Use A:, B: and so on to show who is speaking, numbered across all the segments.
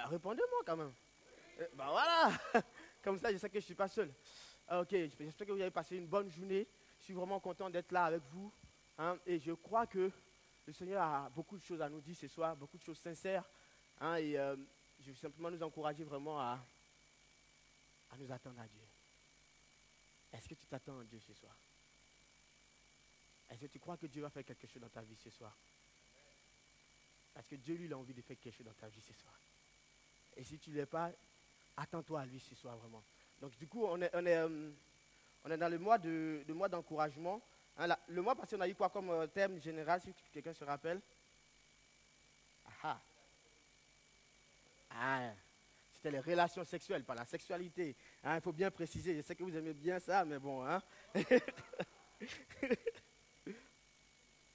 A: ben, répondez-moi quand même. Euh, ben voilà. Comme ça, je sais que je ne suis pas seul. Ah, ok, j'espère que vous avez passé une bonne journée. Je suis vraiment content d'être là avec vous. Hein, et je crois que le Seigneur a beaucoup de choses à nous dire ce soir, beaucoup de choses sincères. Hein, et euh, je veux simplement nous encourager vraiment à, à nous attendre à Dieu. Est-ce que tu t'attends à Dieu ce soir? Est-ce que tu crois que Dieu va faire quelque chose dans ta vie ce soir? Parce que Dieu, lui, a envie de faire quelque chose dans ta vie ce soir. Et si tu ne l'es pas, attends-toi à lui ce soir vraiment. Donc du coup, on est, on est, euh, on est dans le mois de, mois d'encouragement. Hein, le mois passé, on a eu quoi comme euh, thème général, si quelqu'un se rappelle? Ah, ah c'était les relations sexuelles, pas la sexualité. Hein, il faut bien préciser, je sais que vous aimez bien ça, mais bon. Hein.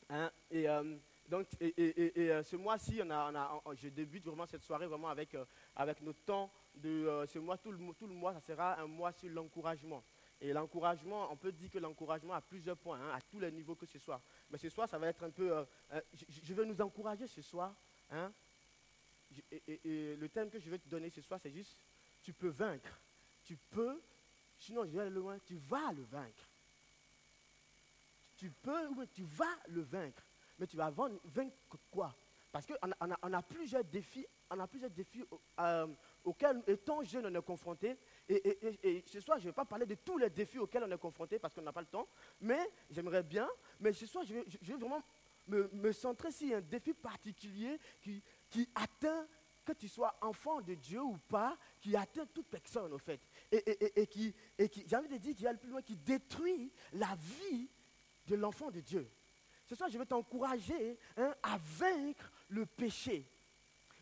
A: hein et euh, donc, et, euh, ce mois-ci, on a, on je débute vraiment cette soirée vraiment avec, euh, avec temps de ce mois. Tout le, tout le mois, ça sera un mois sur l'encouragement. Et l'encouragement, on peut dire que l'encouragement a plusieurs points, à tous les niveaux que ce soit. Mais ce soir, ça va être un peu. Je, veux nous encourager ce soir. Hein, et, le thème que je vais te donner ce soir, c'est juste, tu peux vaincre. Tu peux, sinon je vais aller loin, tu vas le vaincre. Tu peux, ou tu vas le vaincre. Mais tu vas vaincre quoi? Parce qu'on a, plusieurs défis, on a plusieurs défis euh, auxquels, étant jeune, on est confronté. Et, ce soir, je ne vais pas parler de tous les défis auxquels on est confronté parce qu'on n'a pas le temps. Mais j'aimerais bien, mais ce soir, je vais, vraiment me, centrer sur un défi particulier qui, atteint, que tu sois enfant de Dieu ou pas, qui atteint toute personne, au fait. Et, qui, et qui j'ai envie de dire, qu'il y a le plus loin, qui détruit la vie de l'enfant de Dieu. Ce soir, je vais t'encourager hein, à vaincre le péché.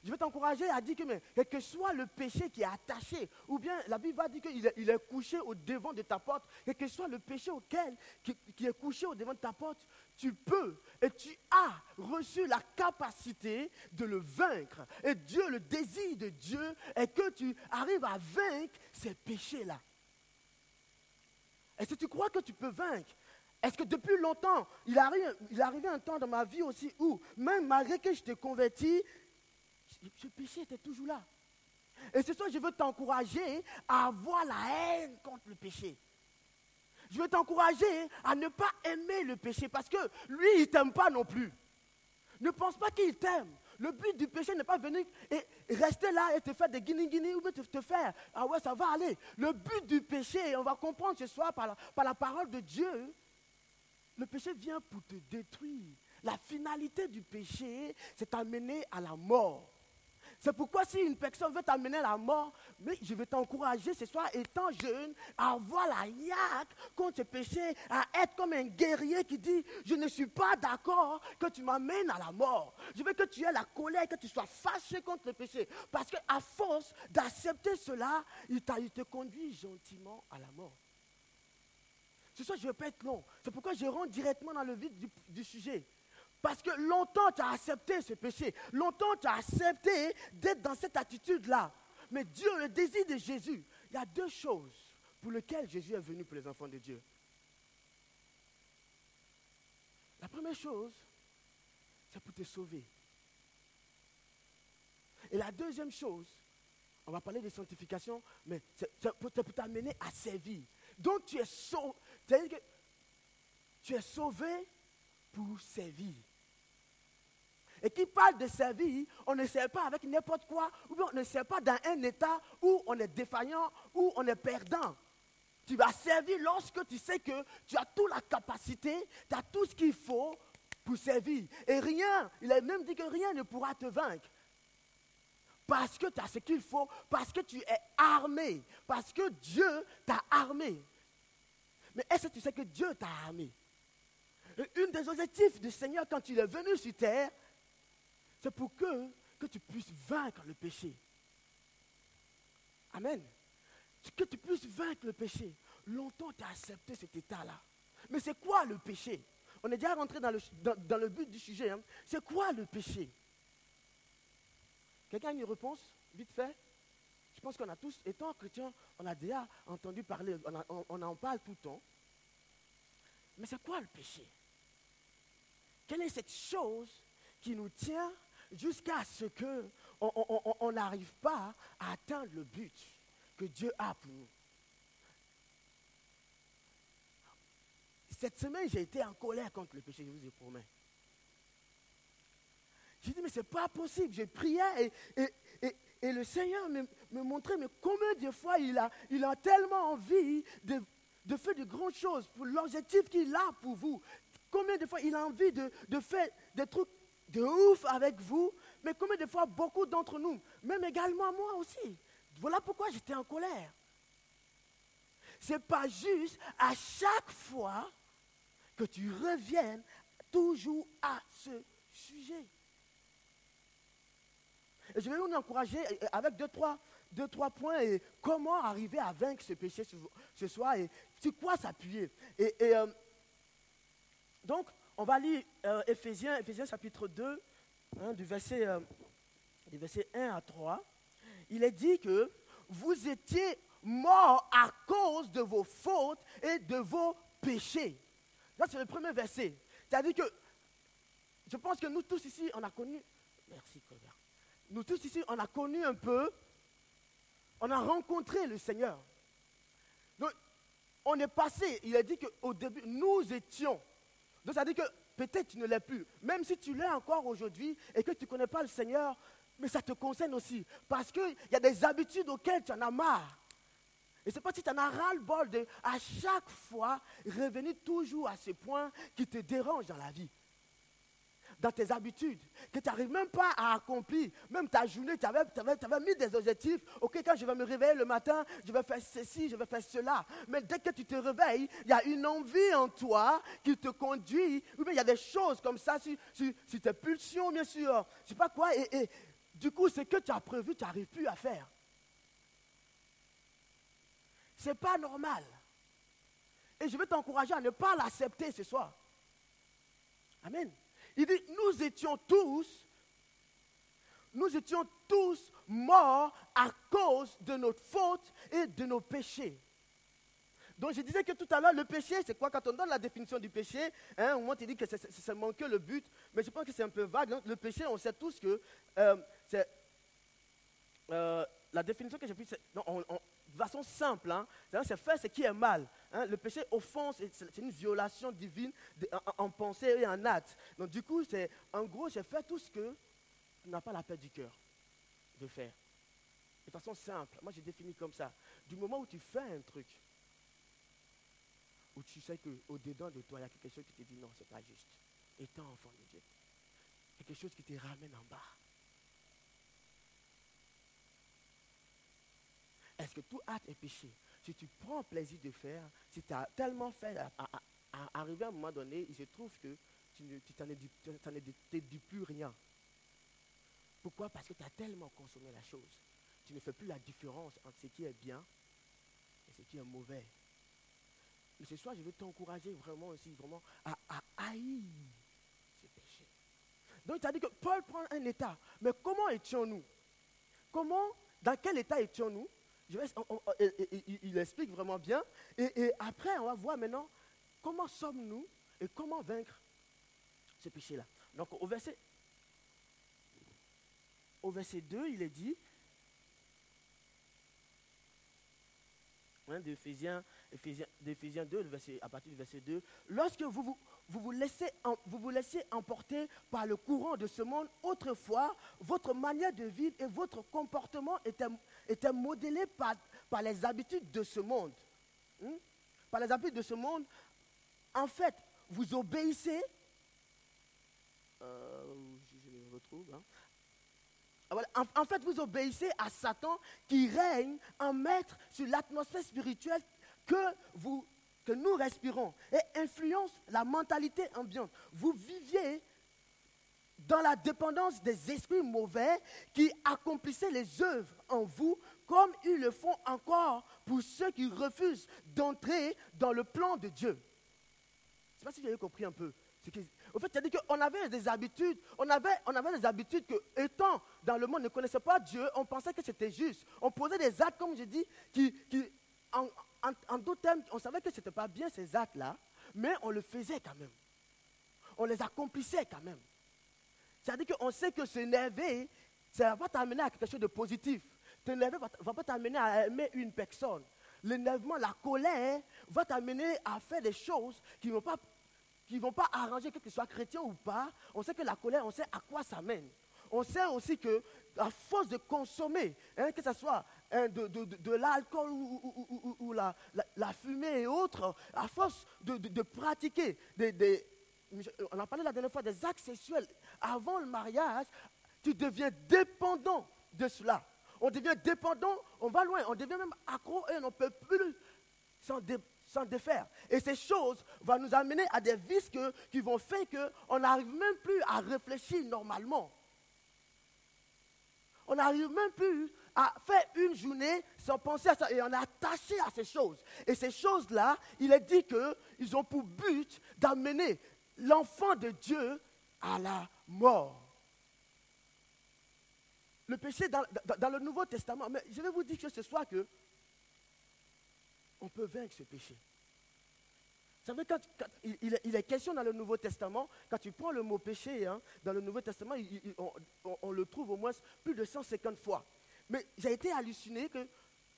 A: Je vais t'encourager à dire que, quel que soit le péché qui est attaché, ou bien la Bible va dire qu'il est, il est couché au devant de ta porte, quel que soit le péché auquel, qui, qui, est couché au devant de ta porte, tu peux et tu as reçu la capacité de le vaincre. Et Dieu, le désir de Dieu est que tu arrives à vaincre ces péchés-là. Est-ce que tu crois que tu peux vaincre? Est-ce que depuis longtemps, il arrive, il arrivé un temps dans ma vie aussi où, même malgré que je t'ai converti, ce péché était toujours là. Et ce soir, je veux t'encourager à avoir la haine contre le péché. Je veux t'encourager à ne pas aimer le péché parce que lui, il ne t'aime pas non plus. Ne pense pas qu'il t'aime. Le but du péché n'est pas venir et rester là et te faire des guinées-guinées ou te, te faire. Ah ouais, ça va aller. Le but du péché, on va comprendre ce soir par la parole de Dieu, le péché vient pour te détruire. La finalité du péché, c'est t'amener à la mort. C'est pourquoi si une personne veut t'amener à la mort, mais je vais t'encourager ce soir, étant jeune, à avoir la yaque contre ce péché, à être comme un guerrier qui dit, je ne suis pas d'accord que tu m'amènes à la mort. Je veux que tu aies la colère, que tu sois fâché contre le péché. Parce qu'à force d'accepter cela, il, il te conduit gentiment à la mort. Ce soir, je ne vais pas être long. C'est pourquoi je rentre directement dans le vif du sujet. Parce que longtemps tu as accepté ce péché. Longtemps tu as accepté d'être dans cette attitude-là. Mais Dieu, le désir de Jésus, il y a deux choses pour lesquelles Jésus est venu pour les enfants de Dieu. La première chose, c'est pour te sauver. Et la deuxième chose, on va parler de sanctification, mais c'est pour t'amener à servir. Donc tu es sauvé. Tu es sauvé pour servir et qui parle de servir, on ne sert pas avec n'importe quoi, ou bien on ne sert pas dans un état où on est défaillant, où on est perdant. Tu vas servir lorsque tu sais que tu as toute la capacité, tu as tout ce qu'il faut pour servir. Et rien, il a même dit que rien ne pourra te vaincre. Parce que tu as ce qu'il faut, parce que tu es armé, parce que Dieu t'a armé. Mais est-ce que tu sais que Dieu t'a armé Une des objectifs du Seigneur quand il est venu sur terre, c'est pour que, que tu puisses vaincre le péché. Amen. Que tu puisses vaincre le péché. Longtemps, tu as accepté cet état-là. Mais c'est quoi le péché? On est déjà rentré dans le, dans, le but du sujet. Hein. C'est quoi le péché? Quelqu'un a une réponse? Vite fait? Pense qu'on a tous, étant chrétiens, on a déjà entendu parler, on, en parle tout le temps. Mais c'est quoi le péché? Quelle est cette chose qui nous tient jusqu'à ce que on n'arrive pas à atteindre le but que Dieu a pour nous? Cette semaine, j'ai été en colère contre le péché, je vous ai promis. J'ai dit, mais ce n'est pas possible. J'ai prié et, le Seigneur me, montrait, mais combien de fois il a, il a tellement envie de, de faire de grandes choses pour l'objectif qu'il a pour vous. Combien de fois il a envie de, de faire des trucs de ouf avec vous, mais combien de fois beaucoup d'entre nous, même également moi aussi. Voilà pourquoi j'étais en colère. Ce n'est pas juste à chaque fois que tu reviennes toujours à ce sujet. Et je vais vous encourager avec deux, trois, deux, trois points et comment arriver à vaincre ce péché ce, soir et sur quoi s'appuyer. Et, euh, donc, on va lire euh, Éphésiens, chapitre 2, hein, du, verset, euh, du verset 1 à 3. Il est dit que vous étiez morts à cause de vos fautes et de vos péchés. Là, c'est le premier verset. C'est-à-dire que je pense que nous tous ici, on a connu. Merci, Colbert. Nous tous ici, on a connu un peu. On a rencontré le Seigneur. Donc, on est passé. Il a dit qu'au début, nous étions. Donc, ça veut que peut-être tu ne l'es plus. Même si tu l'es encore aujourd'hui et que tu ne connais pas le Seigneur, mais ça te concerne aussi. Parce qu'il y a des habitudes auxquelles tu en as marre. Et c'est pas si tu en as ras-le-bol de, à chaque fois, revenir toujours à ce point qui te dérange dans la vie. Dans tes habitudes, que tu n'arrives même pas à accomplir. Même ta journée, tu avais, mis des objectifs. Ok, quand je vais me réveiller le matin, je vais faire ceci, je vais faire cela. Mais dès que tu te réveilles, il y a une envie en toi qui te conduit. Ou bien il y a des choses comme ça, sur, tes pulsions, bien sûr. Je sais pas quoi. Et, et du coup, ce que tu as prévu, tu n'arrives plus à faire. Ce n'est pas normal. Et je vais t'encourager à ne pas l'accepter ce soir. Amen. Il dit, nous étions tous, nous étions tous morts à cause de notre faute et de nos péchés. Donc je disais que tout à l'heure, le péché, c'est quoi? Quand on donne la définition du péché, hein, au moins tu dis que c'est seulement que le but, mais je pense que c'est un peu vague. Le péché, on sait tous que euh, c'est... Euh, la définition que j'ai prise, c'est de façon simple, hein, c'est faire ce qui est mal. Hein. Le péché offense, c'est une violation divine en, pensée et en acte. Donc du coup, c'est en gros, j'ai fait tout ce que tu n'as pas la paix du cœur de faire. De façon simple. Moi, j'ai défini comme ça. Du moment où tu fais un truc, où tu sais qu'au-dedans de toi, il y a quelque chose qui te dit non, ce n'est pas juste. Étant enfant de Dieu. Quelque chose qui te ramène en bas. Est-ce que tout acte est péché? Si tu prends plaisir de faire, si tu as tellement fait à, arriver à un moment donné, il se trouve que tu n'en dis plus rien. Pourquoi? Parce que tu as tellement consommé la chose. Tu ne fais plus la différence entre ce qui est bien et ce qui est mauvais. Mais ce soir, je veux t'encourager vraiment aussi, vraiment, à, haïr ce péché. Donc, tu as dit que Paul prend un état. Mais comment étions-nous? Comment, dans quel état étions-nous? Il, explique vraiment bien. Et, après, on va voir maintenant comment sommes-nous et comment vaincre ce péché-là. Donc au verset, au verset 2, il est dit, hein, d'Éphésiens, 2, à partir du verset 2, lorsque vous vous, vous vous, laissez, vous vous emporter par le courant de ce monde, autrefois, votre manière de vivre et votre comportement était, était modélé par, par les habitudes de ce monde. Hmm? Par les habitudes de ce monde, en fait, vous obéissez. Euh, je me retrouve. Hein. Ah, en, fait, vous obéissez à Satan qui règne en maître sur l'atmosphère spirituelle que, vous, que nous respirons et influence la mentalité ambiante. Vous viviez dans la dépendance des esprits mauvais qui accomplissaient les œuvres en vous comme ils le font encore pour ceux qui refusent d'entrer dans le plan de Dieu. Je ne sais pas si vous avez compris un peu. Au fait, dit qu'on avait des habitudes, on avait, on avait des habitudes que, étant dans le monde, ne connaissait pas Dieu, on pensait que c'était juste. On posait des actes, comme je dis, qui, qui en, d'autres termes, on savait que ce n'était pas bien ces actes-là, mais on le faisait quand même. On les accomplissait quand même. C'est-à-dire qu'on sait que s'énerver ça va t'amener à quelque chose de positif. T'énerver ne va pas t'amener à aimer une personne. L'énervement, la colère va t'amener à faire des choses qui ne vont pas vont pas arranger que tu sois chrétien ou pas. On sait que la colère, on sait à quoi ça mène. On sait aussi que à force de consommer, hein, que ce soit hein, de, l'alcool ou, la, fumée et autres, à force de, pratiquer des, on a parlé la dernière fois des actes sexuels avant le mariage, tu deviens dépendant de cela. On devient dépendant, on va loin, on devient même accro et on ne peut plus s'en défaire. Et ces choses vont nous amener à des vices qui vont faire qu'on n'arrive même plus à réfléchir normalement. On n'arrive même plus à faire une journée sans penser à ça. Et on est attaché à ces choses. Et ces choses-là, il est dit qu'ils ont pour but d'amener l'enfant de Dieu à la mort. Le péché dans, le Nouveau Testament, mais je vais vous dire que ce soir que on peut vaincre ce péché. Vous savez, quand, il, est question dans le Nouveau Testament, quand tu prends le mot péché, hein, dans le Nouveau Testament, on, le trouve au moins plus de 150 fois. Mais j'ai été halluciné que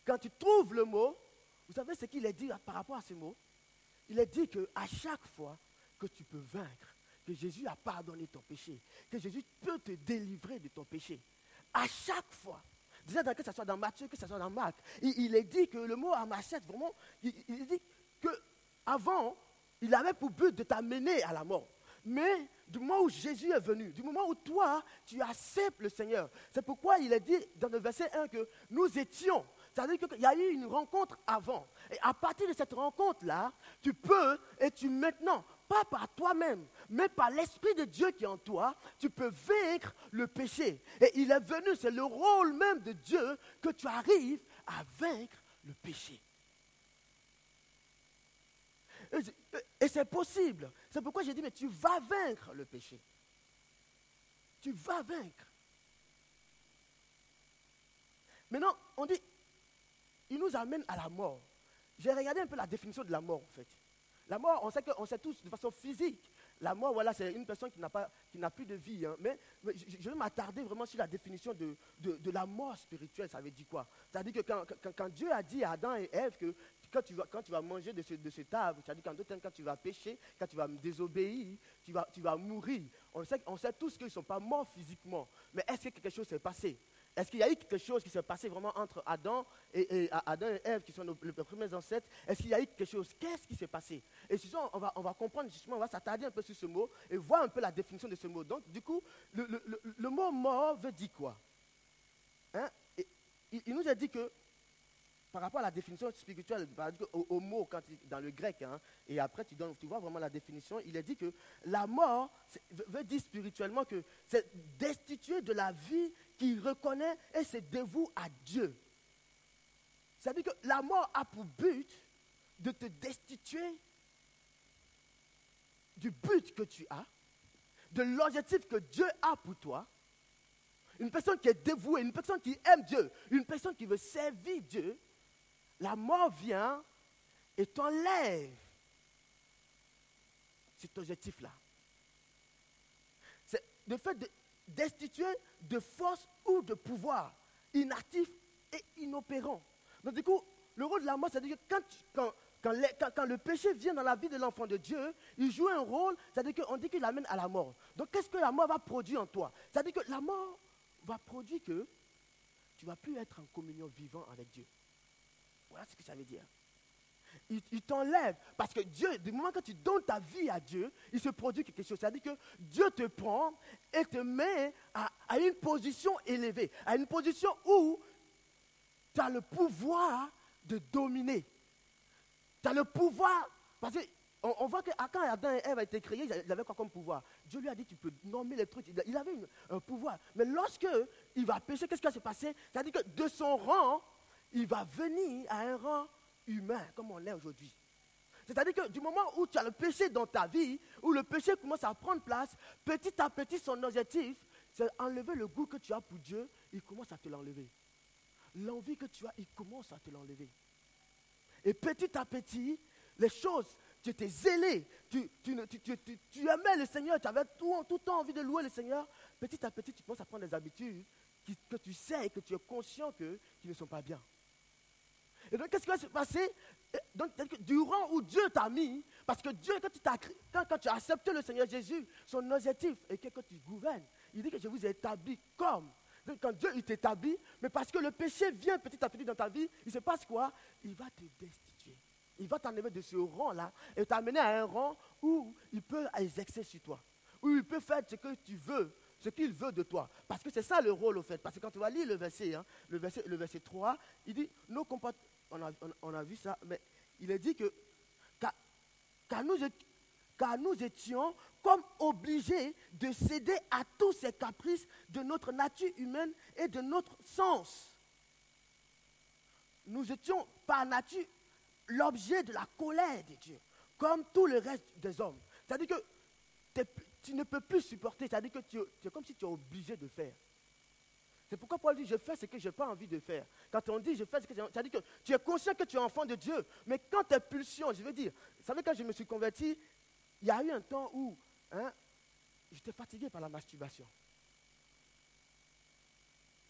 A: quand tu trouves le mot, vous savez ce qu'il est dit par rapport à ce mot? Il est dit qu'à chaque fois que tu peux vaincre, que Jésus a pardonné ton péché, que Jésus peut te délivrer de ton péché, à chaque fois, Déjà, que ce soit dans Matthieu, que ce soit dans Marc, il, est dit que le mot amachette, vraiment, il, il dit que avant, il avait pour but de t'amener à la mort. Mais du moment où Jésus est venu, du moment où toi, tu acceptes le Seigneur, c'est pourquoi il est dit dans le verset 1 que nous étions. C'est-à-dire qu'il y a eu une rencontre avant. Et à partir de cette rencontre-là, tu peux, et tu maintenant, pas par toi-même, mais par l'Esprit de Dieu qui est en toi, tu peux vaincre le péché. Et il est venu, c'est le rôle même de Dieu que tu arrives à vaincre le péché. Et c'est possible. C'est pourquoi j'ai dit, mais tu vas vaincre le péché. Tu vas vaincre. Maintenant, on dit, il nous amène à la mort. J'ai regardé un peu la définition de la mort, en fait. La mort, on sait, que, on sait tous de façon physique. La mort, voilà, c'est une personne qui n'a, plus de vie. Hein. Mais, je, vais m'attarder vraiment sur la définition de, de, la mort spirituelle. Ça veut dire quoi? C'est-à-dire que quand, quand, Dieu a dit à Adam et Ève que quand tu vas, quand tu vas manger de ce, de ce table, c'est-à-dire qu'en d'autres quand tu vas pécher, quand tu vas me désobéir, tu vas, tu vas mourir. On sait, on sait tous qu'ils ne sont pas morts physiquement. Mais est-ce que quelque chose s'est passé? Est-ce qu'il y a eu quelque chose qui s'est passé vraiment entre Adam et, Adam et Ève, qui sont nos, les premiers ancêtres? Est-ce qu'il y a eu quelque chose? Qu'est-ce qui s'est passé? Et justement, on va, on va comprendre justement, on va s'attarder un peu sur ce mot et voir un peu la définition de ce mot. Donc, du coup, le, mot mort veut dire quoi? Hein? il, nous a dit que par rapport à la définition spirituelle, au, mot quand, dans le grec, hein, et après tu, donnes, vois vraiment la définition, il est dit que la mort veut dire spirituellement que c'est destituer de la vie qui reconnaît et se dévoue à Dieu. C'est-à-dire que la mort a pour but de te destituer du but que tu as, de l'objectif que Dieu a pour toi. Une personne qui est dévouée, une personne qui aime Dieu, une personne qui veut servir Dieu, la mort vient et t'enlève cet objectif-là. C'est le fait de destituer de force ou de pouvoir, inactif et inopérant. Donc du coup, le rôle de la mort, c'est-à-dire que quand, le péché vient dans la vie de l'enfant de Dieu, il joue un rôle, c'est-à-dire qu'on dit qu'il l'amène à la mort. Donc qu'est-ce que la mort va produire en toi? C'est-à-dire que la mort va produire que tu ne vas plus être en communion vivant avec Dieu. Voilà ce que ça veut dire il, t'enlève. Parce que Dieu, du moment que tu donnes ta vie à Dieu, il se produit quelque chose. C'est-à-dire que Dieu te prend et te met à, une position élevée, à une position où tu as le pouvoir de dominer. Tu as le pouvoir. Parce qu'on on voit que quand Adam et Ève a été créés, il avait quoi comme pouvoir? Dieu lui a dit tu peux nommer les trucs. Il avait un pouvoir. Mais lorsque il va pécher, qu'est-ce qui va se passer? C'est-à-dire que de son rang, il va venir à un rang humain comme on l'est aujourd'hui. C'est-à-dire que du moment où tu as le péché dans ta vie, où le péché commence à prendre place, petit à petit, son objectif, c'est enlever le goût que tu as pour Dieu, il commence à te l'enlever. L'envie que tu as, il commence à te l'enlever. Et petit à petit, les choses, tu étais zélé, tu, aimais le Seigneur, tu avais tout, tout le temps envie de louer le Seigneur. Petit à petit, tu commences à prendre des habitudes que tu sais et que tu es conscient qu'ils ne sont pas bien. Et donc, qu'est-ce qui va se passer? Donc, durant où Dieu t'a mis, parce que Dieu, quand tu, as, quand, quand tu as accepté le Seigneur Jésus, son objectif est que, tu gouvernes. Il dit que je vous ai établi comme. Donc, quand Dieu t'établit, mais parce que le péché vient petit à petit dans ta vie, il se passe quoi? Il va te destituer. Il va t'enlever de ce rang-là et t'amener à un rang où il peut exercer sur toi. Où il peut faire ce que tu veux, ce qu'il veut de toi. Parce que c'est ça le rôle, au fait. Parce que quand tu vas lire le verset, hein, le verset, le verset 3, il dit, nos comportements on a, vu ça, mais il est dit que car, nous, étions comme obligés de céder à tous ces caprices de notre nature humaine et de notre sens. Nous étions par nature l'objet de la colère de Dieu, comme tout le reste des hommes. C'est-à-dire que tu ne peux plus supporter, c'est-à-dire que tu es comme si tu es obligé de faire. C'est pourquoi Paul dit, je fais ce que je n'ai pas envie de faire. Quand on dit, je fais ce que j'ai ça dit que tu es conscient que tu es enfant de Dieu. Mais quand tes pulsions, je veux dire, vous savez, quand je me suis converti, il y a eu un temps où hein, j'étais fatigué par la masturbation.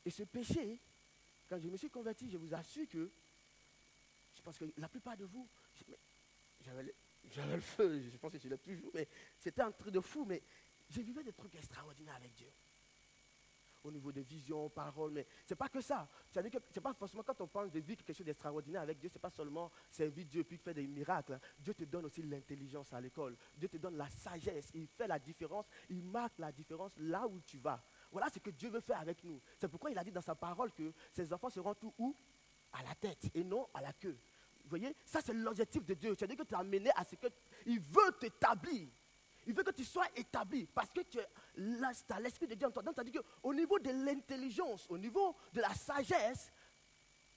A: Et ce péché, quand je me suis converti, je vous assure que, je pense que la plupart de vous, j'avais le feu, je pense que je l'ai toujours, mais c'était un truc de fou, mais j'ai vécu des trucs extraordinaires avec Dieu au niveau de vision, parole, mais ce n'est pas que ça. C'est-à-dire que ce n'est pas forcément quand on parle de vivre quelque chose d'extraordinaire avec Dieu, ce n'est pas seulement servir Dieu puis faire des miracles. Dieu te donne aussi l'intelligence à l'école. Dieu te donne la sagesse. Il fait la différence. Il marque la différence là où tu vas. Voilà ce que Dieu veut faire avec nous. C'est pourquoi il a dit dans sa parole que ses enfants seront tout où À la tête et non à la queue. Vous voyez, ça c'est l'objectif de Dieu. C'est-à-dire que tu es amené à ce qu'il veut t'établir. Il veut que tu sois établi parce que tu as l'Esprit de Dieu en toi. Donc, c'est-à-dire qu'au niveau de l'intelligence, au niveau de la sagesse,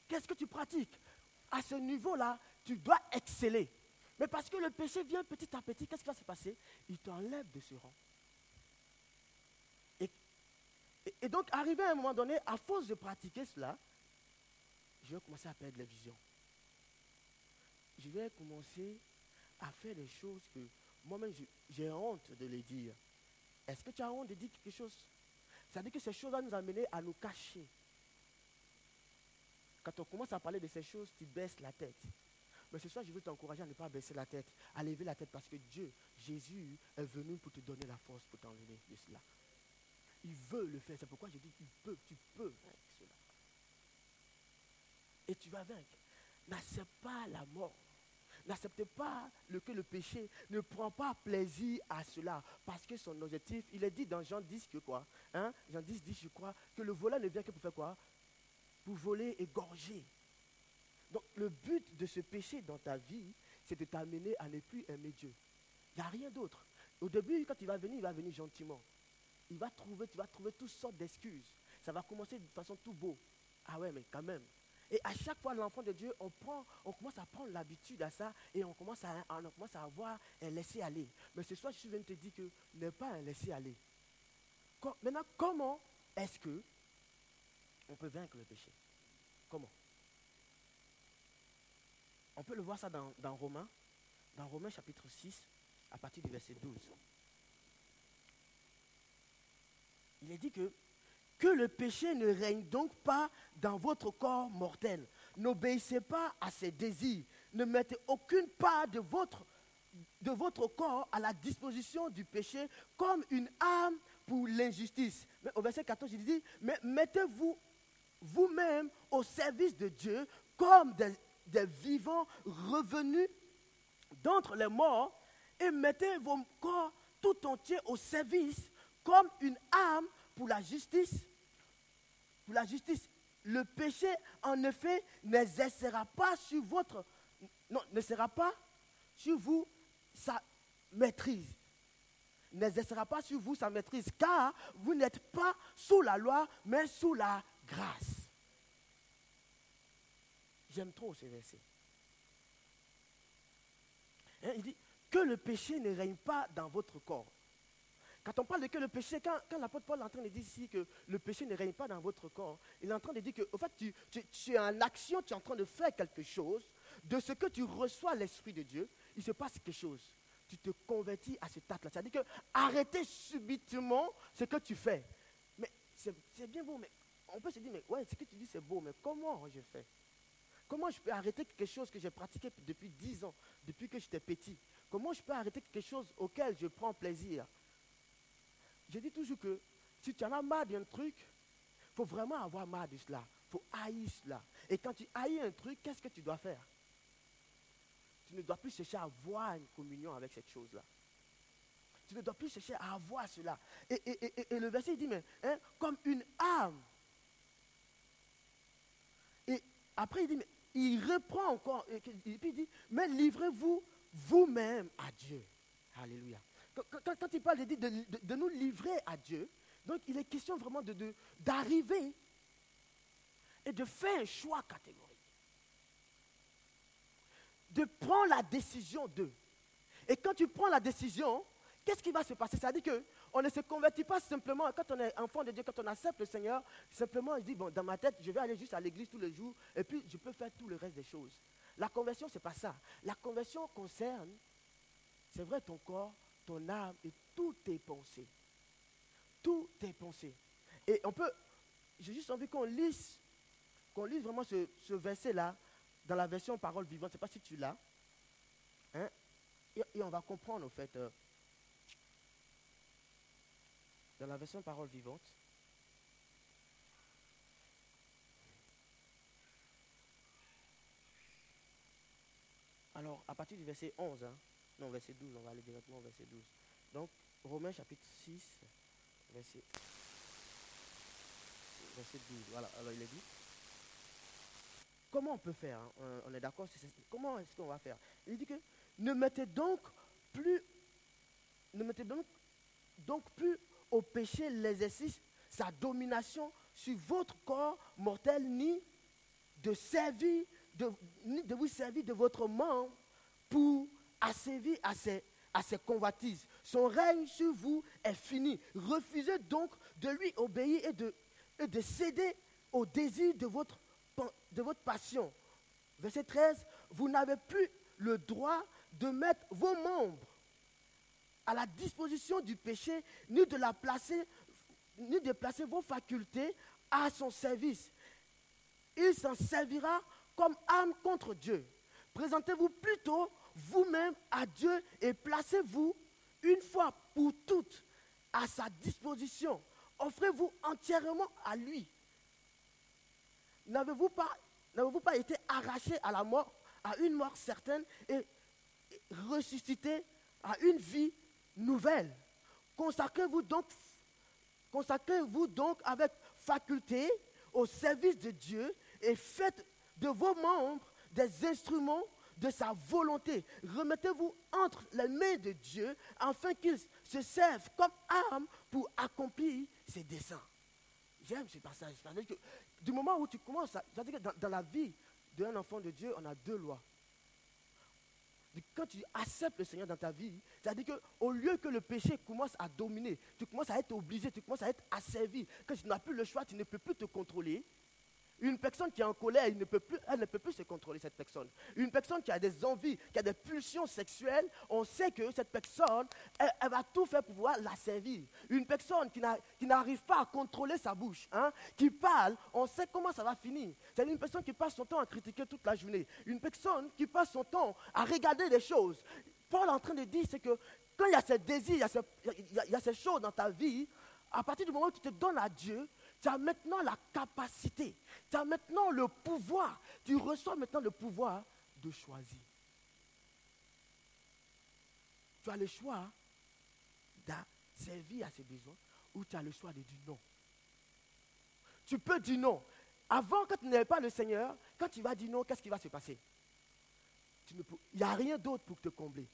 A: qu'est-ce que tu pratiques? À ce niveau-là, tu dois exceller. Mais parce que le péché vient petit à petit, qu'est-ce qui va se passer? Il t'enlève de ce rang. Et, et, donc, arrivé à un moment donné, à force de pratiquer cela, je vais commencer à perdre la vision. Je vais commencer à faire des choses que moi-même, j'ai honte de les dire. Est-ce que tu as honte de dire quelque chose? C'est-à-dire que ces choses vont nous amener à nous cacher. Quand on commence à parler de ces choses, tu baisses la tête. Mais ce soir, je veux t'encourager à ne pas baisser la tête, à lever la tête parce que Dieu, Jésus, est venu pour te donner la force pour t'enlever de cela. Il veut le faire. C'est pourquoi je dis qu'il peut, tu peux vaincre cela. Et tu vas vaincre. N'accepte pas la mort N'acceptez pas le, que le péché ne prend pas plaisir à cela. Parce que son objectif, il est dit dans Jean 10 que quoi hein? Jean 10 dit, je crois, que le voleur ne vient que pour faire quoi? Pour voler et gorger. Donc le but de ce péché dans ta vie, c'est de t'amener à ne plus aimer Dieu. Il n'y a rien d'autre. Au début, quand il va venir, il va venir gentiment. Il va trouver, tu vas trouver toutes sortes d'excuses. Ça va commencer de façon tout beau. Ah ouais, mais quand même, et à chaque fois, l'enfant de Dieu, on, commence à prendre l'habitude à ça et on commence à, on commence à avoir un laisser-aller. Mais ce soir, je viens de te dire que n'est pas un laisser-aller. Maintenant, comment est-ce que on peut vaincre le péché? Comment? On peut le voir ça dans, dans Romains, dans Romains chapitre 6, à partir du verset 12. Il est dit que que le péché ne règne donc pas dans votre corps mortel. N'obéissez pas à ses désirs. Ne mettez aucune part de votre, corps à la disposition du péché comme une arme pour l'injustice. Au verset 14, il dit, mais mettez-vous vous-même au service de Dieu comme des, vivants revenus d'entre les morts et mettez vos corps tout entier au service comme une arme pour la justice pour la justice. Le péché, en effet, pas sur votre. Non, ne sera pas sur vous sa maîtrise. N'exercera pas sur vous sa maîtrise, car vous n'êtes pas sous la loi, mais sous la grâce. J'aime trop ce verset. Hein, il dit que le péché ne règne pas dans votre corps. Quand on parle de que le péché, quand, l'apôtre Paul est en train de dire ici que le péché ne règne pas dans votre corps, il est en train de dire que, au fait, tu, tu, es en action, tu es en train de faire quelque chose, de ce que tu reçois l'Esprit de Dieu, il se passe quelque chose. Tu te convertis à cet acte-là. C'est-à-dire que arrêter subitement ce que tu fais. Mais c'est bien beau, mais on peut se dire, mais ouais, ce que tu dis, c'est beau, mais comment je fais? Comment je peux arrêter quelque chose que j'ai pratiqué depuis 10 ans, depuis que j'étais petit? Comment je peux arrêter quelque chose auquel je prends plaisir? Je dis toujours que si tu en as marre d'un truc, il faut vraiment avoir marre de cela. Il faut haïr cela. Et quand tu haïs un truc, qu'est-ce que tu dois faire? Tu ne dois plus chercher à avoir une communion avec cette chose-là. Tu ne dois plus chercher à avoir cela. Et, le verset dit, mais hein, comme une âme. Et après, il dit, mais il reprend encore, et puis il dit, mais livrez-vous vous-même à Dieu. Alléluia. Quand, il parle de, de, de, nous livrer à Dieu, donc il est question vraiment d'arriver et de faire un choix catégorique. De prendre la décision de. Et quand tu prends la décision, qu'est-ce qui va se passer? C'est-à-dire qu'on ne se convertit pas simplement, quand on est enfant de Dieu, quand on accepte le Seigneur, simplement il dit, bon, dans ma tête, je vais aller juste à l'église tous les jours, et puis je peux faire tout le reste des choses. La conversion, ce n'est pas ça. La conversion concerne, c'est vrai, ton corps, ton âme et toutes tes pensées. Toutes tes pensées. Et on peut, j'ai juste envie qu'on lise, qu'on lise vraiment ce, verset-là dans la version parole vivante. Je ne sais pas si tu l'as. Hein? Et, on va comprendre, en fait. Euh, dans la version parole vivante. Alors, à partir du verset 11, hein, non, verset 12, on va aller directement au verset 12. Donc, Romains chapitre 6, verset, verset 12. Voilà, alors il est dit. Comment on peut faire hein? On est d'accord Comment est-ce qu'on va faire? Il dit que ne mettez donc plus, ne mettez donc, donc plus au péché l'exercice, sa domination sur votre corps mortel, ni de servir, de, ni de vous servir de votre membre pour asservir à ses, à ses convoitises. Son règne sur vous est fini. Refusez donc de lui obéir et de, et de céder au désir de votre, de votre passion. Verset 13, vous n'avez plus le droit de mettre vos membres à la disposition du péché, ni de la placer, ni de placer vos facultés à son service. Il s'en servira comme âme contre Dieu. Présentez-vous plutôt vous-même à Dieu et placez-vous une fois pour toutes à sa disposition. Offrez-vous entièrement à lui. N'avez-vous pas, n'avez-vous pas été arraché à la mort, à une mort certaine et ressuscité à une vie nouvelle? Consacrez-vous donc, consacrez-vous donc avec faculté au service de Dieu et faites de vos membres des instruments de sa volonté. Remettez-vous entre les mains de Dieu afin qu'il se serve comme arme pour accomplir ses desseins. J'aime ce passage. Que du moment où tu commences, à, que dans, dans la vie d'un enfant de Dieu, on a deux lois quand tu acceptes le Seigneur dans ta vie, c'est-à-dire qu'au lieu que le péché commence à dominer, tu commences à être obligé, tu commences à être asservi, que tu n'as plus le choix, tu ne peux plus te contrôler, une personne qui est en colère, elle ne, peut plus, se contrôler, cette personne. Une personne qui a des envies, qui a des pulsions sexuelles, on sait que cette personne, elle, va tout faire pour pouvoir la servir. Une personne qui n'arrive pas à contrôler sa bouche, hein, qui parle, on sait comment ça va finir. C'est une personne qui passe son temps à critiquer toute la journée. Une personne qui passe son temps à regarder des choses. Paul est en train de dire, c'est que quand il y a ces désirs, il y a ces choses dans ta vie, à partir du moment où tu te donnes à Dieu, tu as maintenant la capacité, tu as maintenant le pouvoir, tu reçois maintenant le pouvoir de choisir. Tu as le choix de servir à ses besoins ou tu as le choix de dire non. Tu peux dire non. Avant, quand tu n'avais pas le Seigneur, quand tu vas dire non, qu'est-ce qui va se passer? Il n'y a rien d'autre pour te combler.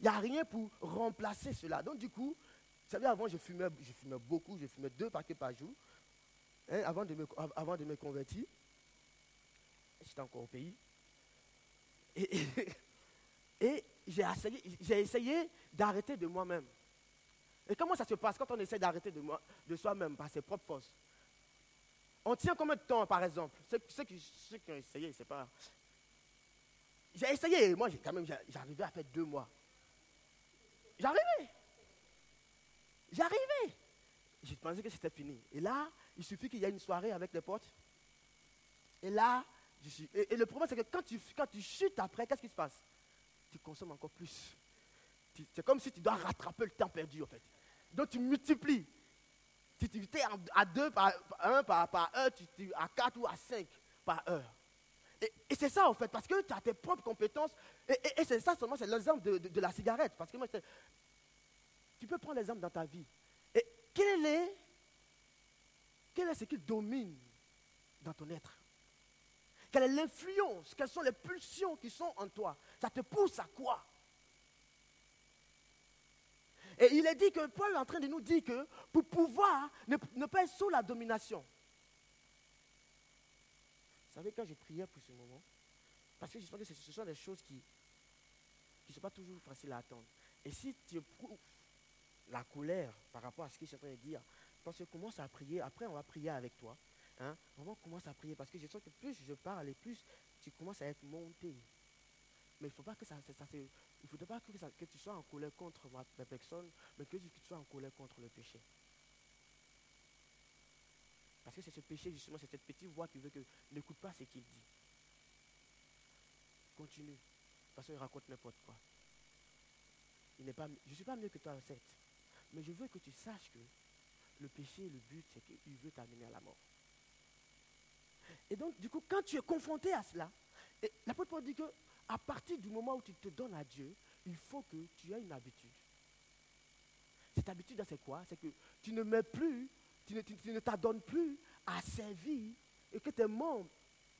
A: Il n'y a rien pour remplacer cela. Donc du coup, vous savez, avant, je fumais, je fumais beaucoup, je fumais deux paquets par jour. Hein, avant, de me, avant de me convertir, j'étais encore au pays. Et, j'ai essayé, d'arrêter de moi-même. Et comment ça se passe quand on essaie d'arrêter de, de soi-même par ses propres forces? On tient combien de temps, par exemple? Ceux, qui, qui, ont essayé, c'est pas. J'ai essayé, moi, quand même, j'arrivais à faire deux mois. J'arrivais. J'arrivais. Je pensais que c'était fini. Et là, il suffit qu'il y ait une soirée avec les potes. Et là, je suis. Et, le problème, c'est que quand tu, quand tu chutes après, qu'est-ce qui se passe? Tu consommes encore plus. C'est comme si tu dois rattraper le temps perdu, en fait. Donc tu multiplies. Tu es à deux par un, par, par à quatre ou à cinq par heure. Et, c'est ça, en fait, parce que tu as tes propres compétences. Et, c'est ça seulement, c'est l'exemple de, de, la cigarette. Parce que moi, tu peux prendre l'exemple dans ta vie. Et quel est, quel est ce qui domine dans ton être? Quelle est l'influence? Quelles sont les pulsions qui sont en toi? Ça te pousse à quoi? Et il est dit que Paul est en train de nous dire que pour pouvoir ne, pas être sous la domination. Vous savez, quand je priais pour ce moment, parce que je pense que ce sont des choses qui ne sont pas toujours faciles à attendre. Et si tu éprouves la colère par rapport à ce que je suis en train de dire, parce que commence à prier, après on va prier avec toi. Hein, on commence à prier parce que je sens que plus je parle et plus tu commences à être monté. Mais il ne faut pas que ça, que, tu sois en colère contre ma, personne, mais que, tu sois en colère contre le péché. Parce que c'est ce péché, justement, c'est cette petite voix qui veut que n'écoute pas ce qu'il dit. Continue. Parce qu'il raconte n'importe quoi. Il pas, je ne suis pas mieux que toi, certes. Mais je veux que tu saches que le péché, le but, c'est qu'il veut t'amener à la mort. Et donc, du coup, quand tu es confronté à cela, l'apôtre Paul dit que à partir du moment où tu te donnes à Dieu, il faut que tu aies une habitude. Cette habitude, c'est quoi? C'est que tu ne mets plus, tu ne, t'adonnes plus à servir et que tes membres,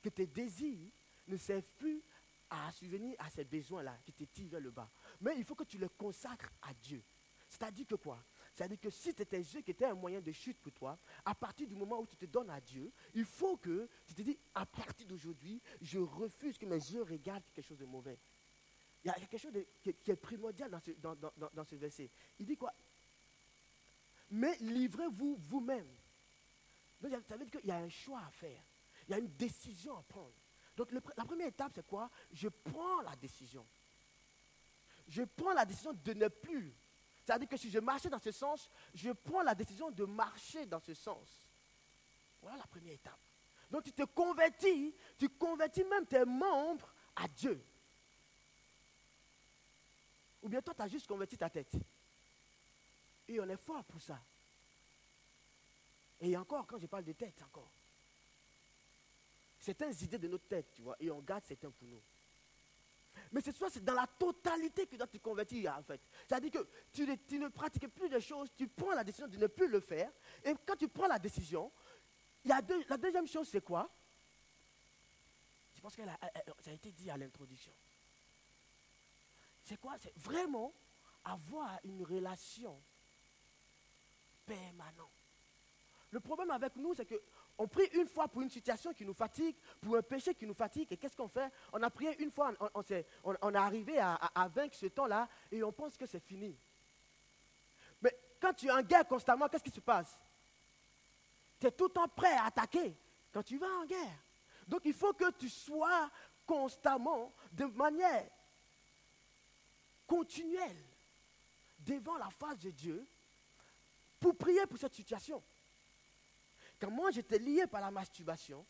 A: que tes désirs ne servent plus à subvenir à ces besoins-là qui te tirent vers le bas. Mais il faut que tu les consacres à Dieu. C'est-à-dire que quoi? C'est-à-dire que si c'était Dieu qui était un moyen de chute pour toi, à partir du moment où tu te donnes à Dieu, il faut que tu te dis, à partir d'aujourd'hui, je refuse que mes yeux regardent quelque chose de mauvais. Il y a quelque chose qui, est primordial dans ce, verset. Il dit quoi? Mais livrez-vous vous-même. Donc ça veut dire qu'il y a un choix à faire. Il y a une décision à prendre. Donc la première étape, c'est quoi? Je prends la décision. Je prends la décision de ne plus c'est-à-dire que si je marchais dans ce sens, je prends la décision de marcher dans ce sens. Voilà la première étape. Donc tu te convertis, tu convertis même tes membres à Dieu. Ou bien toi, tu as juste converti ta tête. Et on est fort pour ça. Et encore, quand je parle de tête, encore. Certaines idées de notre tête, tu vois, et on garde certains pour nous. Mais c'est soit c'est dans la totalité que tu dois te convertir, en fait. C'est-à-dire que tu ne, pratiques plus des choses, tu prends la décision de ne plus le faire. Et quand tu prends la décision, il y a la deuxième chose, c'est quoi? Je pense que ça a été dit à l'introduction. C'est quoi? C'est vraiment avoir une relation permanente. Le problème avec nous, c'est que on prie une fois pour une situation qui nous fatigue, pour un péché qui nous fatigue, et qu'est-ce qu'on fait? On a prié une fois, on, est, arrivé à, vaincre ce temps-là, et on pense que c'est fini. Mais quand tu es en guerre constamment, qu'est-ce qui se passe? Tu es tout le temps prêt à attaquer quand tu vas en guerre. Donc il faut que tu sois constamment, de manière continuelle, devant la face de Dieu, pour prier pour cette situation. Quand moi j'étais lié par la masturbation,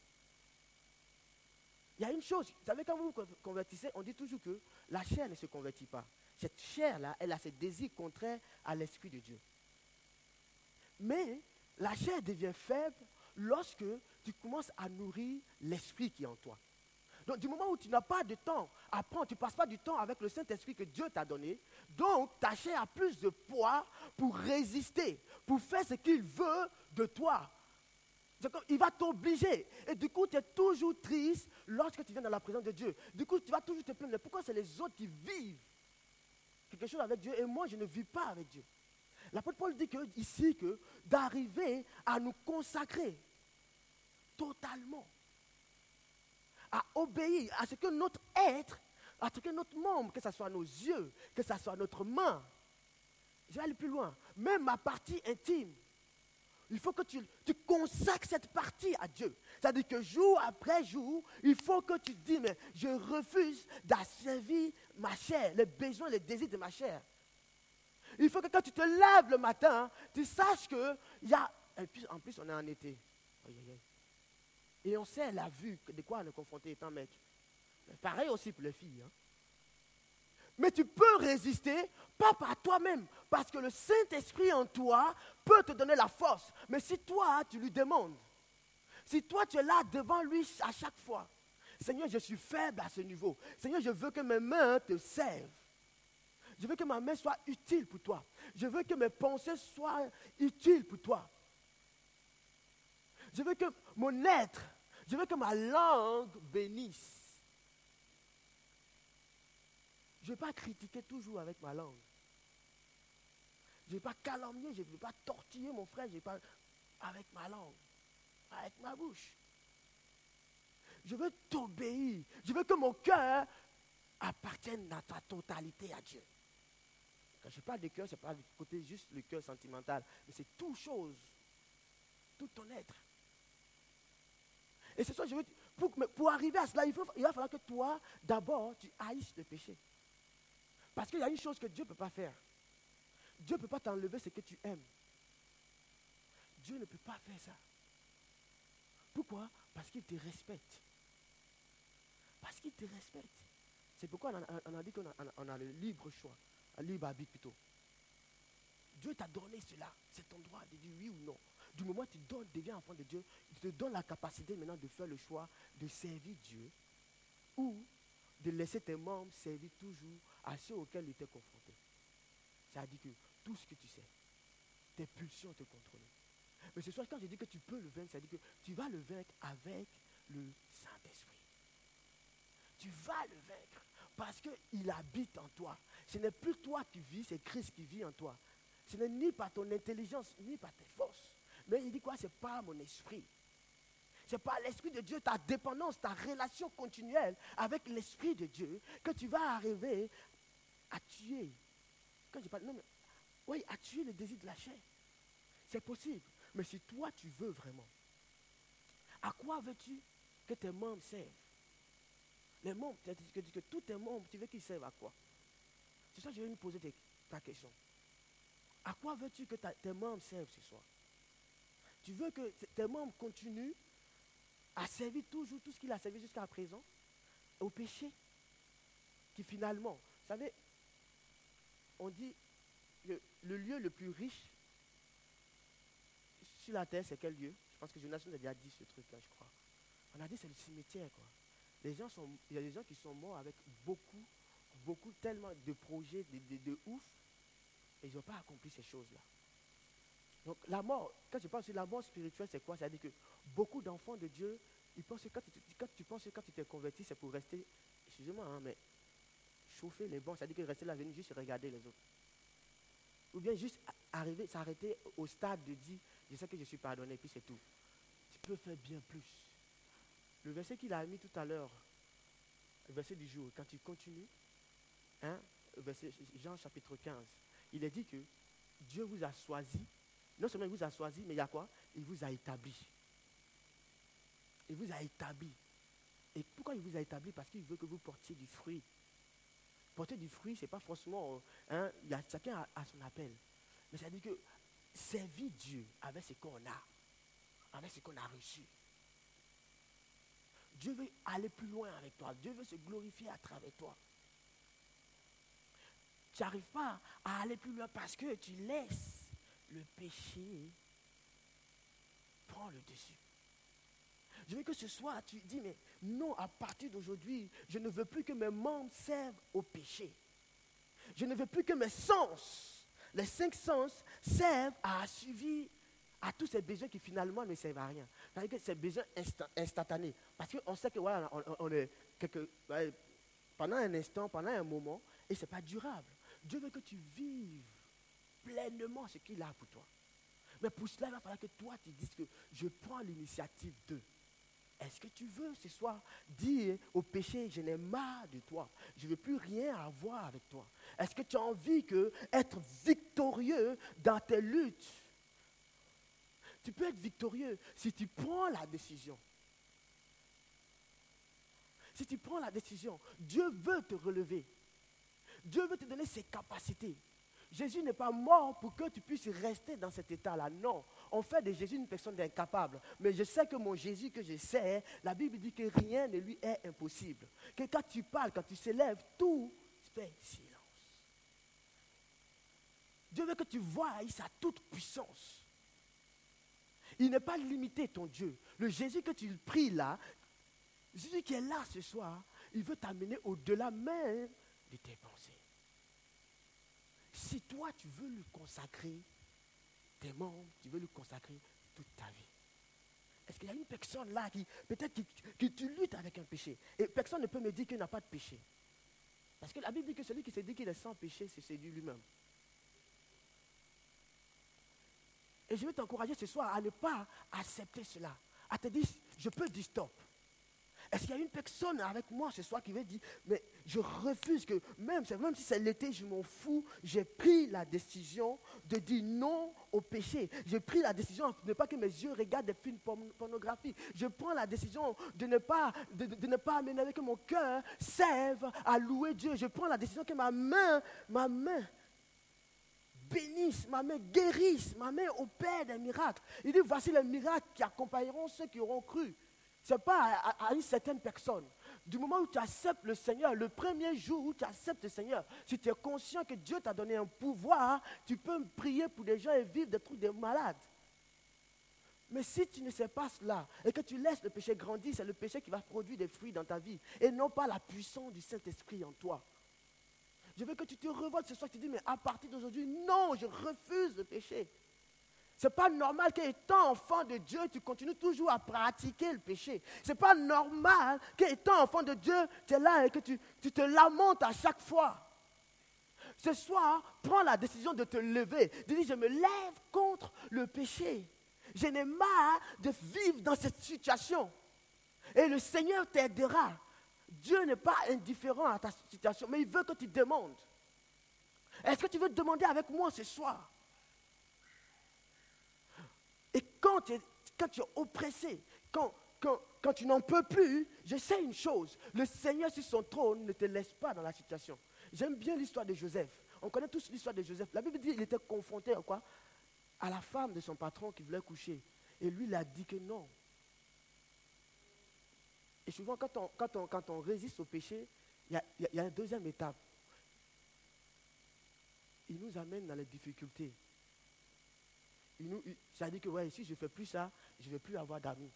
A: il y a une chose, vous savez, quand vous vous convertissez, on dit toujours que la chair ne se convertit pas. Cette chair-là, elle a ses désirs contraires à l'Esprit de Dieu. Mais la chair devient faible lorsque tu commences à nourrir l'Esprit qui est en toi. Donc, du moment où tu n'as pas de temps à prendre, tu ne passes pas du temps avec le Saint-Esprit que Dieu t'a donné, donc ta chair a plus de poids pour résister, pour faire ce qu'il veut de toi il va t'obliger. Et du coup, tu es toujours triste lorsque tu viens dans la présence de Dieu. Du coup, tu vas toujours te plaindre. Pourquoi c'est les autres qui vivent quelque chose avec Dieu et moi, je ne vis pas avec Dieu? L'apôtre Paul dit que, ici que d'arriver à nous consacrer totalement, à obéir à ce que notre être, à ce que notre membre, que ce soit nos yeux, que ce soit notre main, je vais aller plus loin, même ma partie intime, il faut que tu, consacres cette partie à Dieu. C'est-à-dire que jour après jour, il faut que tu te dis, mais je refuse d'asservir ma chair, les besoins, les désirs de ma chair. Il faut que quand tu te lèves le matin, tu saches que il y a... En plus, on est en été. Et on sait la vue de quoi on est confronté étant mec. pareil aussi pour les filles. Hein. Mais tu peux résister, pas par toi-même, parce que le Saint-Esprit en toi peut te donner la force. Mais si toi, tu lui demandes, si toi, tu es là devant lui à chaque fois, Seigneur, je suis faible à ce niveau. Seigneur, je veux que mes mains te servent. Je veux que ma main soit utile pour toi. Je veux que mes pensées soient utiles pour toi. Je veux que mon être, je veux que ma langue bénisse. Je ne vais pas critiquer toujours avec ma langue. Je ne vais pas calomnier, je ne vais pas tortiller mon frère, je vais pas avec ma langue, avec ma bouche. Je veux t'obéir. Je veux que mon cœur appartienne à ta totalité à Dieu. Quand je parle de cœur, ce n'est pas du côté juste le cœur sentimental, mais c'est toute chose, tout ton être. Et c'est ça, je veux, pour, pour arriver à cela, il, il va falloir que toi, d'abord, tu haïsses le péché. Parce qu'il y a une chose que Dieu ne peut pas faire. Dieu ne peut pas t'enlever ce que tu aimes. Dieu ne peut pas faire ça. Pourquoi? Parce qu'il te respecte. Parce qu'il te respecte. C'est pourquoi on a, dit qu'on a, le libre choix, un libre habit plutôt. Dieu t'a donné cela. C'est ton droit de dire oui ou non. Du moment où tu deviens enfant de Dieu, il te donne la capacité maintenant de faire le choix de servir Dieu ou de laisser tes membres servir toujours à ceux auxquels ils étaient confrontés. Ça dit que tout ce que tu sais, tes pulsions te contrôlent. Mais ce soir, quand je dis que tu peux le vaincre, ça dit que tu vas le vaincre avec le Saint-Esprit. Tu vas le vaincre parce qu'il habite en toi. Ce n'est plus toi qui vis, c'est Christ qui vit en toi. Ce n'est ni par ton intelligence, ni par tes forces. Mais il dit quoi? C'est pas mon esprit. C'est par l'Esprit de Dieu, ta dépendance, ta relation continuelle avec l'Esprit de Dieu, que tu vas arriver à tuer. Quand je parle, non, mais, oui, à tuer le désir de la chair. C'est possible. Mais si toi, tu veux vraiment, à quoi veux-tu que tes membres servent? Les membres, tu que, que tous tes membres, tu veux qu'ils servent à quoi? C'est ça que je vais me poser ta question. À quoi veux-tu que tes membres servent ce soir Tu veux que tes membres continuent a servi toujours tout ce qu'il a servi jusqu'à présent au péché. Qui finalement, vous savez, on dit que le lieu le plus riche sur la terre, c'est quel lieu? Je pense que Jonas nous a déjà dit ce truc-là, je crois. On a dit c'est le cimetière, quoi. Les gens sont, il y a des gens qui sont morts avec beaucoup, beaucoup, tellement de projets de, de ouf, et ils n'ont pas accompli ces choses-là. Donc la mort, quand parle de la mort spirituelle, c'est quoi? C'est-à-dire que beaucoup d'enfants de Dieu, ils pensent que quand tu, penses que quand tu t'es converti, c'est pour rester, excusez-moi, hein, mais chauffer les bancs, c'est-à-dire que rester là, venir juste regarder les autres. Ou bien juste arriver, s'arrêter au stade de dire, je sais que je suis pardonné, puis c'est tout. Tu peux faire bien plus. Le verset qu'il a mis tout à l'heure, le verset du jour, quand tu continues, hein, verset, Jean chapitre 15, il est dit que Dieu vous a choisi non seulement il vous a choisi, mais il y a quoi? Il vous a établi. Il vous a établi. Et pourquoi il vous a établi? Parce qu'il veut que vous portiez du fruit. Porter du fruit, ce n'est pas forcément. Hein, il y a, chacun a, son appel. Mais ça dit que servir Dieu avec ce qu'on a, avec ce qu'on a reçu. Dieu veut aller plus loin avec toi. Dieu veut se glorifier à travers toi. Tu n'arrives pas à aller plus loin parce que tu laisses le péché prend le dessus. Je veux que ce soir, tu dis, mais non, à partir d'aujourd'hui, je ne veux plus que mes membres servent au péché. Je ne veux plus que mes sens, les cinq sens, servent à assuivir à tous ces besoins qui finalement ne servent à rien. cest que c'est besoins instantanés. Parce qu'on sait que voilà, on, est pendant un instant, pendant un moment, et ce n'est pas durable. Dieu veut que tu vives pleinement ce qu'il a pour toi. Mais pour cela, il va falloir que toi, tu dises que je prends l'initiative de. Est-ce que tu veux ce soir dire au péché, je n'ai marre de toi, je ne veux plus rien avoir avec toi? Est-ce que tu as envie que être victorieux dans tes luttes? Tu peux être victorieux si tu prends la décision. Si tu prends la décision, Dieu veut te relever. Dieu veut te donner ses capacités. Jésus n'est pas mort pour que tu puisses rester dans cet état-là. Non. on fait de Jésus une personne incapable. Mais je sais que mon Jésus que je sais, la Bible dit que rien ne lui est impossible. Que quand tu parles, quand tu s'élèves, tout fait silence. Dieu veut que tu vois sa toute puissance. Il n'est pas limité, ton Dieu. Le Jésus que tu pries là, Jésus qui est là ce soir, il veut t'amener au-delà même de tes pensées. Si toi, tu veux lui consacrer tes membres, tu veux lui consacrer toute ta vie. Est-ce qu'il y a une personne là qui, peut-être, qui, tu luttes avec un péché Et personne ne peut me dire qu'il n'a pas de péché? Parce que la Bible dit que celui qui se dit qu'il est sans péché, c'est séduit lui-même. Et je veux t'encourager ce soir à ne pas accepter cela. À te dire, je peux dire. Est-ce qu'il y a une personne avec moi ce soir qui veut dire, mais je refuse que, même, même si c'est l'été, je m'en fous, j'ai pris la décision de dire non au péché. J'ai pris la décision de ne pas que mes yeux regardent des films pornographiques. Je prends la décision de ne pas, de, ne pas que mon cœur serve à louer Dieu. Je prends la décision que ma main, ma main, bénisse, ma main guérisse, ma main opère des miracles. Il dit, voici les miracles qui accompagneront ceux qui auront cru. Ce n'est pas à, une certaine personne. Du moment où tu acceptes le Seigneur, le premier jour où tu acceptes le Seigneur, si tu es conscient que Dieu t'a donné un pouvoir, tu peux prier pour des gens et vivre des trucs de malades. Mais si tu ne sais pas cela et que tu laisses le péché grandir, c'est le péché qui va produire des fruits dans ta vie et non pas la puissance du Saint-Esprit en toi. Je veux que tu te revoies ce soir, tu dis, mais à partir d'aujourd'hui, non, je refuse le péché. N'est pas normal qu'étant enfant de Dieu, tu continues toujours à pratiquer le péché. Ce n'est pas normal qu'étant enfant de Dieu, tu es là et que tu, te lamentes à chaque fois. Ce soir, prends la décision de te lever, de dire, je me lève contre le péché. Je n'ai marre de vivre dans cette situation. Et le Seigneur t'aidera. Dieu n'est pas indifférent à ta situation, mais il veut que tu demandes. Est-ce que tu veux demander avec moi ce soir? Et quand tu es, quand tu es oppressé, quand, quand, quand tu n'en peux plus, je sais une chose, le Seigneur sur son trône ne te laisse pas dans la situation. J'aime bien l'histoire de Joseph. On connaît tous l'histoire de Joseph. La Bible dit qu'il était confronté à quoi? À la femme de son patron qui voulait coucher. Et lui, il a dit que non. Et souvent, quand on, quand on, quand on résiste au péché, il y, y a, une deuxième étape. Il nous amène dans les difficultés ça dit que ouais, si je ne fais plus ça, je ne vais plus avoir d'amis.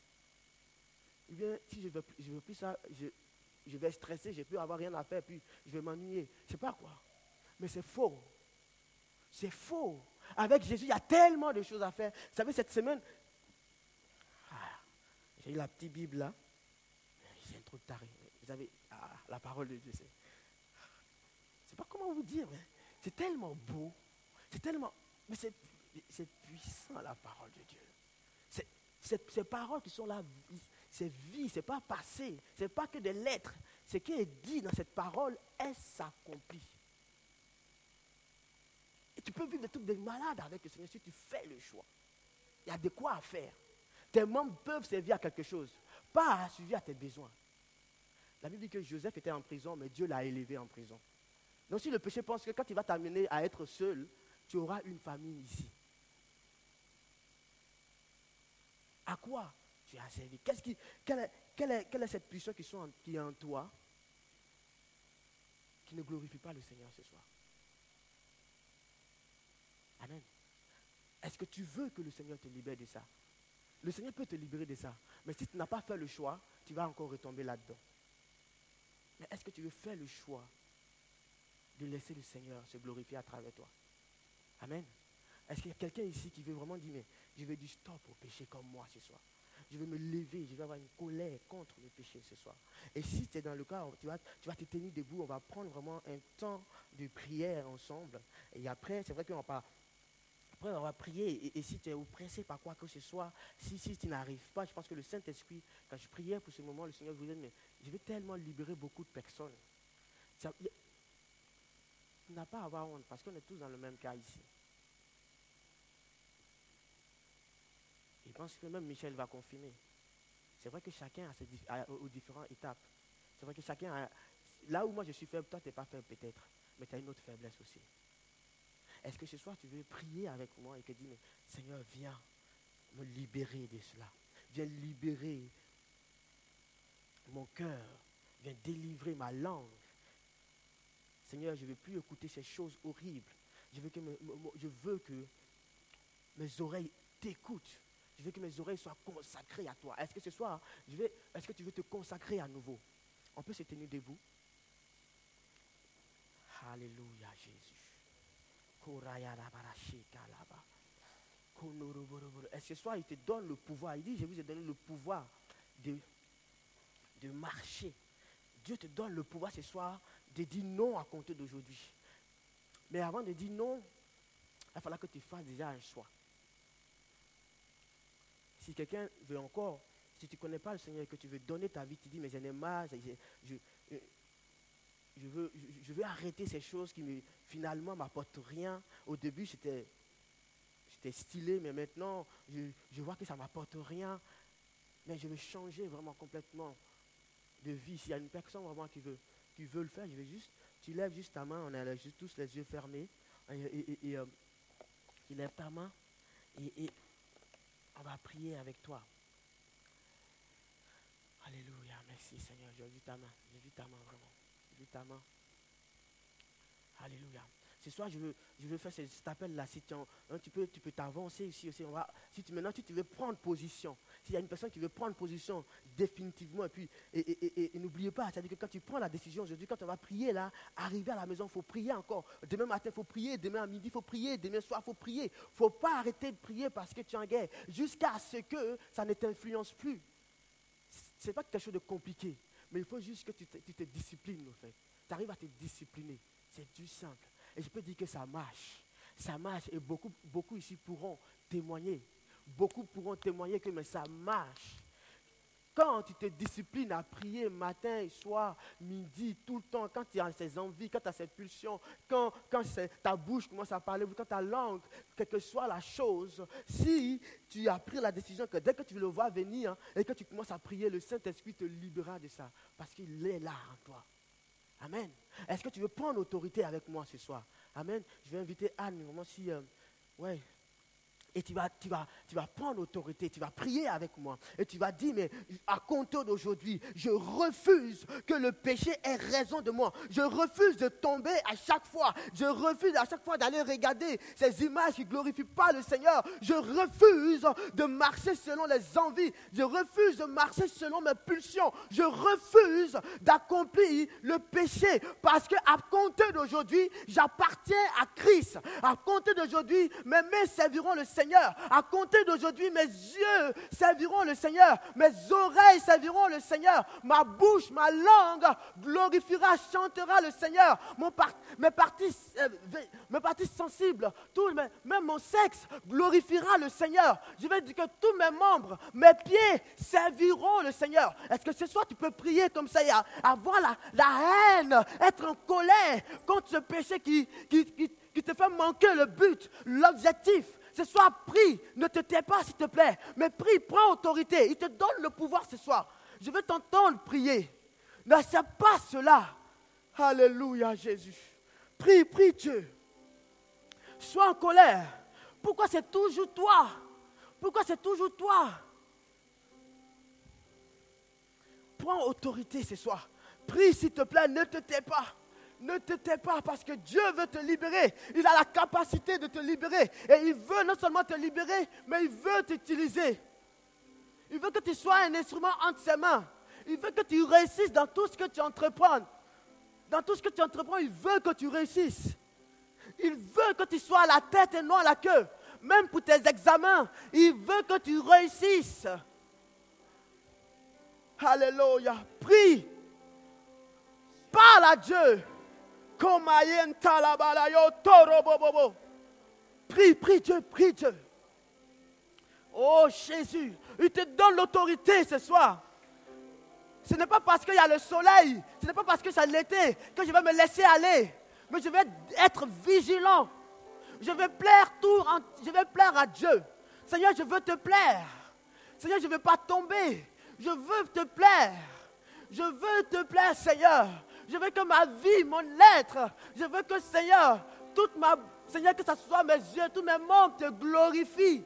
A: Bien si je ne veux, plus ça, je, vais stresser, je ne plus avoir rien à faire, puis je vais m'ennuyer. Je ne sais pas quoi. Mais c'est faux. C'est faux. Avec Jésus, il y a tellement de choses à faire. Vous savez, cette semaine, ah, j'ai eu la petite Bible là. J'ai un truc taré. Vous avez ah, la parole de Dieu. Je ne sais pas comment vous dire. C'est tellement beau. C'est tellement. Mais c'est c'est puissant la parole de Dieu. ces paroles qui sont là, c'est vie, c'est pas passé, c'est pas que des lettres. Ce qui est dit dans cette parole est s'accomplit. Et tu peux vivre des trucs de malade avec le Seigneur si tu fais le choix. Il y a de quoi à faire. Tes membres peuvent servir à quelque chose, pas à suivre à tes besoins. La Bible dit que Joseph était en prison, mais Dieu l'a élevé en prison. Donc si le péché pense que quand il va t'amener à être seul, tu auras une famille ici. À quoi tu as servi? Quelle, est, cette puissance qui, qui est en toi qui ne glorifie pas le Seigneur ce soir? Amen. Est-ce que tu veux que le Seigneur te libère de ça? Le Seigneur peut te libérer de ça. Mais si tu n'as pas fait le choix, tu vas encore retomber là-dedans. Mais est-ce que tu veux faire le choix de laisser le Seigneur se glorifier à travers toi? Amen. Est-ce qu'il y a quelqu'un ici qui veut vraiment dire, mais je vais dire stop au péché comme moi ce soir. Je vais me lever, je vais avoir une colère contre le péché ce soir. Et si tu es dans le cas, tu vas, tu vas te tenir debout, on va prendre vraiment un temps de prière ensemble. Et après, c'est vrai qu'on va. Après, on va prier. Et, si tu es oppressé par quoi que ce soit, si, si tu n'arrives pas, je pense que le Saint-Esprit, quand je priais pour ce moment, le Seigneur vous dit, mais je vais tellement libérer beaucoup de personnes. Tu n'as pas à avoir honte parce qu'on est tous dans le même cas ici. Je pense que même Michel va confirmer. C'est vrai que chacun a ses aux différentes étapes. C'est vrai que chacun a. Là où moi je suis faible, toi tu n'es pas faible peut-être, mais tu as une autre faiblesse aussi. Est-ce que ce soir tu veux prier avec moi et te dire, mais Seigneur, viens, me libérer de cela. Viens libérer mon cœur. Viens délivrer ma langue. Seigneur, je ne veux plus écouter ces choses horribles. Je veux que, je veux que mes oreilles t'écoutent. Je veux que mes oreilles soient consacrées à toi. Est-ce que ce soir, est-ce que tu veux te consacrer à nouveau? On peut se tenir debout. Alléluia, Jésus. Est-ce que ce soir, il te donne le pouvoir? Il dit, je vous ai donné le pouvoir de, de marcher. Dieu te donne le pouvoir ce soir de dire non à compter d'aujourd'hui. Mais avant de dire non, il va que tu fasses déjà un choix. Si quelqu'un veut encore, si tu ne connais pas le Seigneur et que tu veux donner ta vie, tu dis, mais j'en ai marre, je, veux, je, veux arrêter ces choses qui me, finalement m'apportent rien. Au début, c'était stylé, mais maintenant, je, vois que ça ne m'apporte rien. Mais je veux changer vraiment complètement de vie. S'il y a une personne vraiment qui veut, qui veut le faire, je vais juste, tu lèves juste ta main, on a juste tous les yeux fermés. Et, euh, tu lèves ta main et on va prier avec toi. Alléluia. Merci Seigneur. J'ai vu ta main. J'ai vu ta main vraiment. J'ai vu ta main. Alléluia. Ce soir, je veux, je veux faire cet appel-là. Si tu, tu peux tu peux t'avancer ici aussi. Si tu, maintenant, tu, veux prendre position. S'il y a une personne qui veut prendre position définitivement, et puis et, n'oubliez pas, c'est-à-dire que quand tu prends la décision aujourd'hui, quand on va prier là, arriver à la maison, il faut prier encore. Demain matin, il faut prier. Demain à midi, il faut prier. Demain soir, il faut prier. Il ne faut pas arrêter de prier parce que tu es en guerre, jusqu'à ce que ça ne t'influence plus. Ce n'est pas quelque chose de compliqué, mais il faut juste que tu te, tu te disciplines, en fait. Tu arrives à te discipliner. C'est du simple. Et je peux dire que ça marche. Ça marche et beaucoup, beaucoup ici pourront témoigner. Beaucoup pourront témoigner que mais ça marche. Quand tu te disciplines à prier matin soir, midi, tout le temps, quand tu as ces envies, quand tu as cette pulsion, quand, quand ta bouche commence à parler, quand ta langue, quelle que soit la chose, si tu as pris la décision que dès que tu le vois venir et que tu commences à prier, le Saint-Esprit te libérera de ça parce qu'il est là en toi. Amen. Est-ce que tu veux prendre autorité avec moi ce soir? Amen. Je vais inviter Anne, vraiment si... Euh, ouais, et tu vas, tu, vas, tu vas prendre autorité, tu vas prier avec moi. Et tu vas dire, mais à compter d'aujourd'hui, je refuse que le péché ait raison de moi. Je refuse de tomber à chaque fois. Je refuse à chaque fois d'aller regarder ces images qui ne glorifient pas le Seigneur. Je refuse de marcher selon les envies. Je refuse de marcher selon mes pulsions. Je refuse d'accomplir le péché. Parce qu'à compter d'aujourd'hui, j'appartiens à Christ. À compter d'aujourd'hui, mes mains serviront le Seigneur. À compter d'aujourd'hui, mes yeux serviront le Seigneur. Mes oreilles serviront le Seigneur. Ma bouche, ma langue glorifiera, chantera le Seigneur. Mon mes, parties, euh, mes parties sensibles, tout, même mon sexe glorifiera le Seigneur. Je vais dire que tous mes membres, mes pieds serviront le Seigneur. Est-ce que ce soir tu peux prier comme ça, avoir la, haine, être en colère contre ce péché qui te fait manquer le but, l'objectif ce soir, prie. Ne te tais pas, s'il te plaît. Mais prie, prends autorité. Il te donne le pouvoir ce soir. Je veux t'entendre prier. N'accepte pas cela. Alléluia, Jésus. Prie, prie Dieu. Sois en colère. Pourquoi c'est toujours toi? Pourquoi c'est toujours toi? Prends autorité ce soir. Prie, s'il te plaît, ne te tais pas. Ne te tais pas parce que Dieu veut te libérer. Il a la capacité de te libérer. Et il veut non seulement te libérer, mais il veut t'utiliser. Il veut que tu sois un instrument entre ses mains. Il veut que tu réussisses dans tout ce que tu entreprends. Dans tout ce que tu entreprends, il veut que tu réussisses. Il veut que tu sois à la tête et non à la queue. Même pour tes examens, il veut que tu réussisses. Alléluia. Prie. Parle à Dieu. Prie, prie Dieu, prie Dieu. Oh Jésus, il te donne l'autorité ce soir. Ce n'est pas parce qu'il y a le soleil, ce n'est pas parce que c'est l'été que je vais me laisser aller. Mais je vais être vigilant. Je vais plaire tout, je vais plaire à Dieu. Seigneur, je veux te plaire. Seigneur, je ne veux pas tomber. Je veux te plaire. Je veux te plaire, Seigneur. Je veux que ma vie, mon être, je veux que Seigneur, toute ma, Seigneur, que ce soit mes yeux, tous mes membres te glorifient.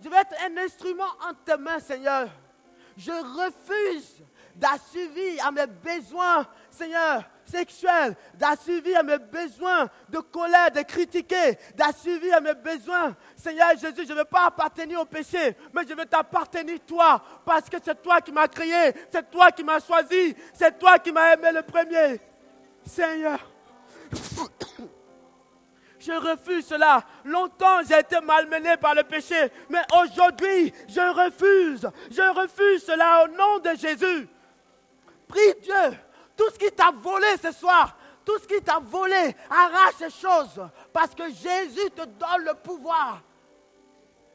A: Je veux être un instrument en tes mains, Seigneur. Je refuse d'assuivir à mes besoins, Seigneur, sexuels, d'assuivir à mes besoins de colère, de critiquer, d'assuivir à mes besoins. Seigneur Jésus, je ne veux pas appartenir au péché, mais je veux t'appartenir toi, parce que c'est toi qui m'as créé, c'est toi qui m'as choisi, c'est toi qui m'as aimé le premier. Seigneur, je refuse cela. Longtemps, j'ai été malmené par le péché. Mais aujourd'hui, je refuse. Je refuse cela au nom de Jésus. Prie Dieu. Tout ce qui t'a volé ce soir, tout ce qui t'a volé, arrache ces choses. Parce que Jésus te donne le pouvoir.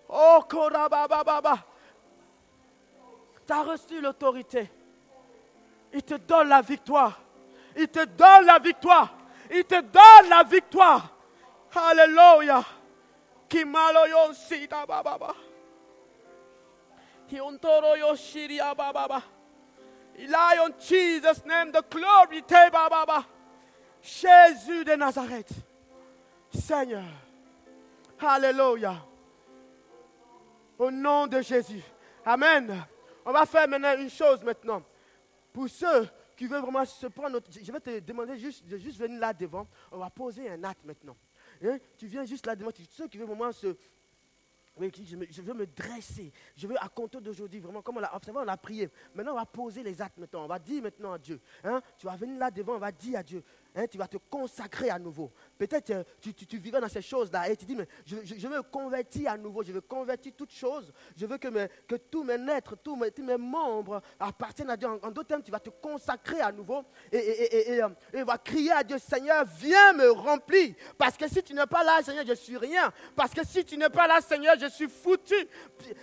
A: Oh, Korabababa. Tu as reçu l'autorité. Il te donne la victoire. Il te donne la victoire. Il te donne la victoire. Alléluia. Bababa. Lie on Jesus' name the glory te bababa. Jésus de Nazareth. Seigneur. Alléluia. Au nom de Jésus. Amen. On va faire maintenant une chose maintenant. Pour ceux qui veulent vraiment se prendre, je vais te demander juste de juste venir là devant. On va poser un acte maintenant. Hein? Tu viens juste là devant, ceux qui veulent vraiment se, je, veux me dresser. Je veux à compter d'aujourd'hui, vraiment, comme on a, on a prié. Maintenant, on va poser les actes maintenant. On va dire maintenant à Dieu. Hein, tu vas venir là devant, on va dire à Dieu. Hein, tu vas te consacrer à nouveau. Peut-être euh, tu, tu, vivais dans ces choses-là et tu dis, mais je, veux me convertir à nouveau, je veux convertir toutes choses. Je veux que, que tous mes êtres, tous mes, tous mes, membres appartiennent à Dieu. En, d'autres termes, tu vas te consacrer à nouveau et, et, et, euh, et, va crier à Dieu, Seigneur, viens me remplir. Parce que si tu n'es pas là, Seigneur, je suis rien. Parce que si tu n'es pas là, Seigneur, je suis foutu.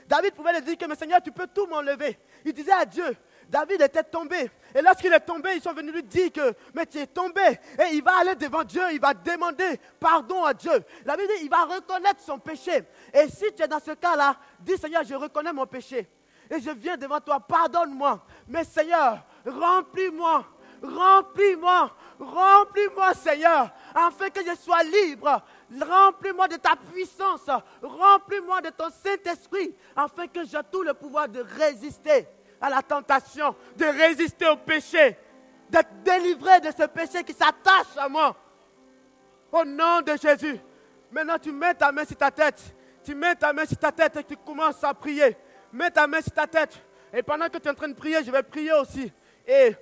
A: David pouvait le dire que, mais Seigneur, tu peux tout m'enlever. Il disait à Dieu, David était tombé. Et lorsqu'il est tombé, ils sont venus lui dire que, mais tu es tombé. Et il va aller devant Dieu, il va demander pardon à Dieu. La Bible dit, il va reconnaître son péché. Et si tu es dans ce cas-là, dis Seigneur, je reconnais mon péché. Et je viens devant toi, pardonne-moi. Mais Seigneur, remplis-moi, remplis-moi, remplis-moi Seigneur, afin que je sois libre. Remplis-moi de ta puissance, remplis-moi de ton Saint-Esprit, afin que j'ai tout le pouvoir de résister à la tentation, de résister au péché, d'être délivré de ce péché qui s'attache à moi. Au nom de Jésus. Maintenant, tu mets ta main sur ta tête. Tu mets ta main sur ta tête et tu commences à prier. Mets ta main sur ta tête. Et pendant que tu es en train de prier, je vais prier aussi. Et